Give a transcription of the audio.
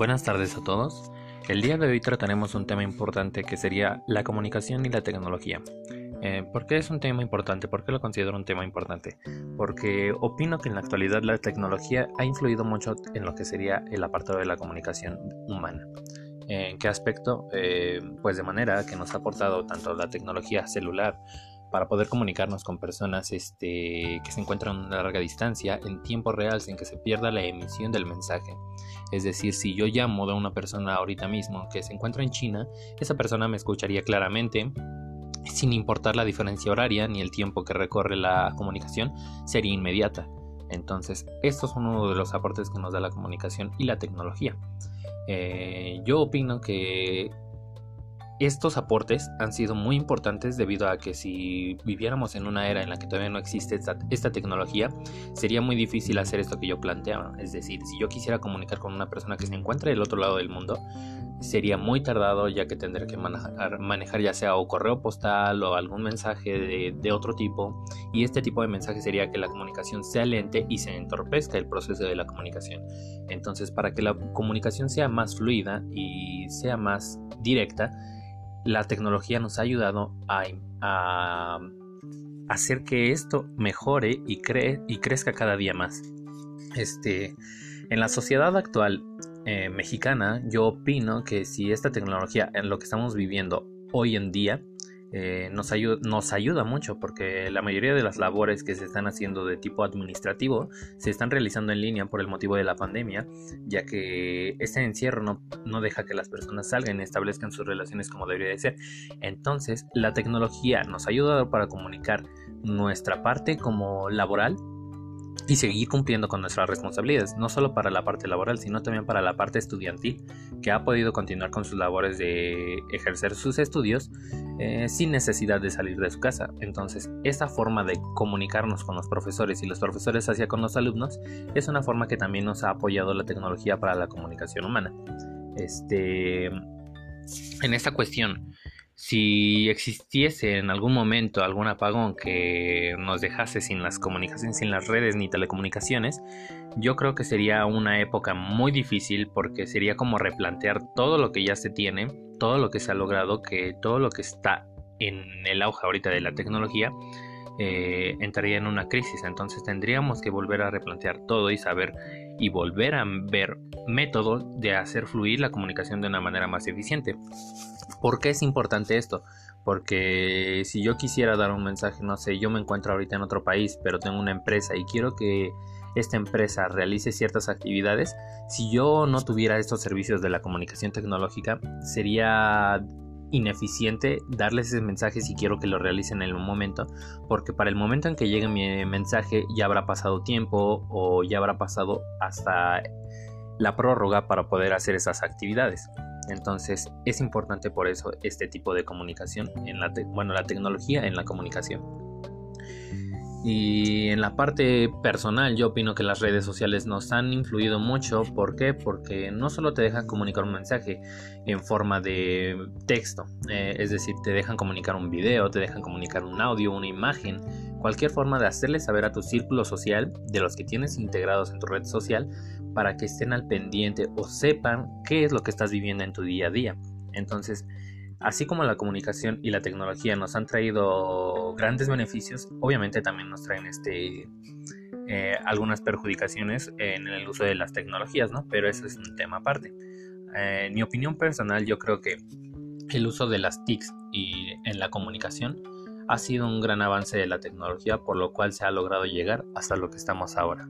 Buenas tardes a todos. El día de hoy trataremos un tema importante que sería la comunicación y la tecnología. Eh, ¿Por qué es un tema importante? ¿Por qué lo considero un tema importante? Porque opino que en la actualidad la tecnología ha influido mucho en lo que sería el apartado de la comunicación humana. ¿En qué aspecto? Eh, pues de manera que nos ha aportado tanto la tecnología celular para poder comunicarnos con personas este, que se encuentran a larga distancia en tiempo real sin que se pierda la emisión del mensaje. Es decir, si yo llamo a una persona ahorita mismo que se encuentra en China, esa persona me escucharía claramente sin importar la diferencia horaria ni el tiempo que recorre la comunicación, sería inmediata. Entonces, esto es uno de los aportes que nos da la comunicación y la tecnología. Eh, yo opino que estos aportes han sido muy importantes debido a que si viviéramos en una era en la que todavía no existe esta, tecnología, sería muy difícil hacer esto que yo planteaba. Es decir, si yo quisiera comunicar con una persona que se encuentra del otro lado del mundo, sería muy tardado ya que tendría que manejar, ya sea o correo postal o algún mensaje de, otro tipo. Y este tipo de mensaje sería que la comunicación sea lente y se entorpezca el proceso de la comunicación. Entonces, para que la comunicación sea más fluida y sea más directa, la tecnología nos ha ayudado a, hacer que esto mejore y, crezca cada día más. Este, en la sociedad actual eh, mexicana, yo opino que si esta tecnología, en lo que estamos viviendo hoy en día, eh, nos, ayuda, nos ayuda mucho porque la mayoría de las labores que se están haciendo de tipo administrativo se están realizando en línea por el motivo de la pandemia, ya que este encierro no, no deja que las personas salgan establezcan sus relaciones como debería de ser. Entonces, la tecnología nos ha ayudado para comunicar nuestra parte como laboral y seguir cumpliendo con nuestras responsabilidades, no solo para la parte laboral, sino también para la parte estudiantil, que ha podido continuar con sus labores de ejercer sus estudios eh, sin necesidad de salir de su casa. Entonces, esta forma de comunicarnos con los profesores y los profesores hacia con los alumnos es una forma que también nos ha apoyado la tecnología para la comunicación humana. Este, en esta cuestión, si existiese en algún momento algún apagón que nos dejase sin las comunicaciones, sin las redes ni telecomunicaciones, yo creo que sería una época muy difícil porque sería como replantear todo lo que ya se tiene, todo lo que se ha logrado, que todo lo que está en el auge ahorita de la tecnología, eh, entraría en una crisis. Entonces tendríamos que volver a replantear todo y saber y volver a ver métodos de hacer fluir la comunicación de una manera más eficiente. ¿Por qué es importante esto? Porque si yo quisiera dar un mensaje, no sé, yo me encuentro ahorita en otro país, pero tengo una empresa y quiero que esta empresa realice ciertas actividades, si yo no tuviera estos servicios de la comunicación tecnológica, sería ineficiente darles ese mensaje si quiero que lo realicen en un momento, porque para el momento en que llegue mi mensaje ya habrá pasado tiempo o ya habrá pasado hasta la prórroga para poder hacer esas actividades. Entonces es importante por eso este tipo de comunicación, en la bueno, la tecnología en la comunicación. Y en la parte personal yo opino que las redes sociales nos han influido mucho. ¿Por qué? Porque no solo te dejan comunicar un mensaje en forma de texto, eh, es decir, te dejan comunicar un video, te dejan comunicar un audio, una imagen, cualquier forma de hacerle saber a tu círculo social, de los que tienes integrados en tu red social, para que estén al pendiente o sepan qué es lo que estás viviendo en tu día a día. Entonces, así como la comunicación y la tecnología nos han traído grandes beneficios, obviamente también nos traen este eh, algunas perjudicaciones en el uso de las tecnologías, ¿no? Pero eso es un tema aparte. Eh, en mi opinión personal, yo creo que el uso de las TICs y en la comunicación ha sido un gran avance de la tecnología, por lo cual se ha logrado llegar hasta lo que estamos ahora.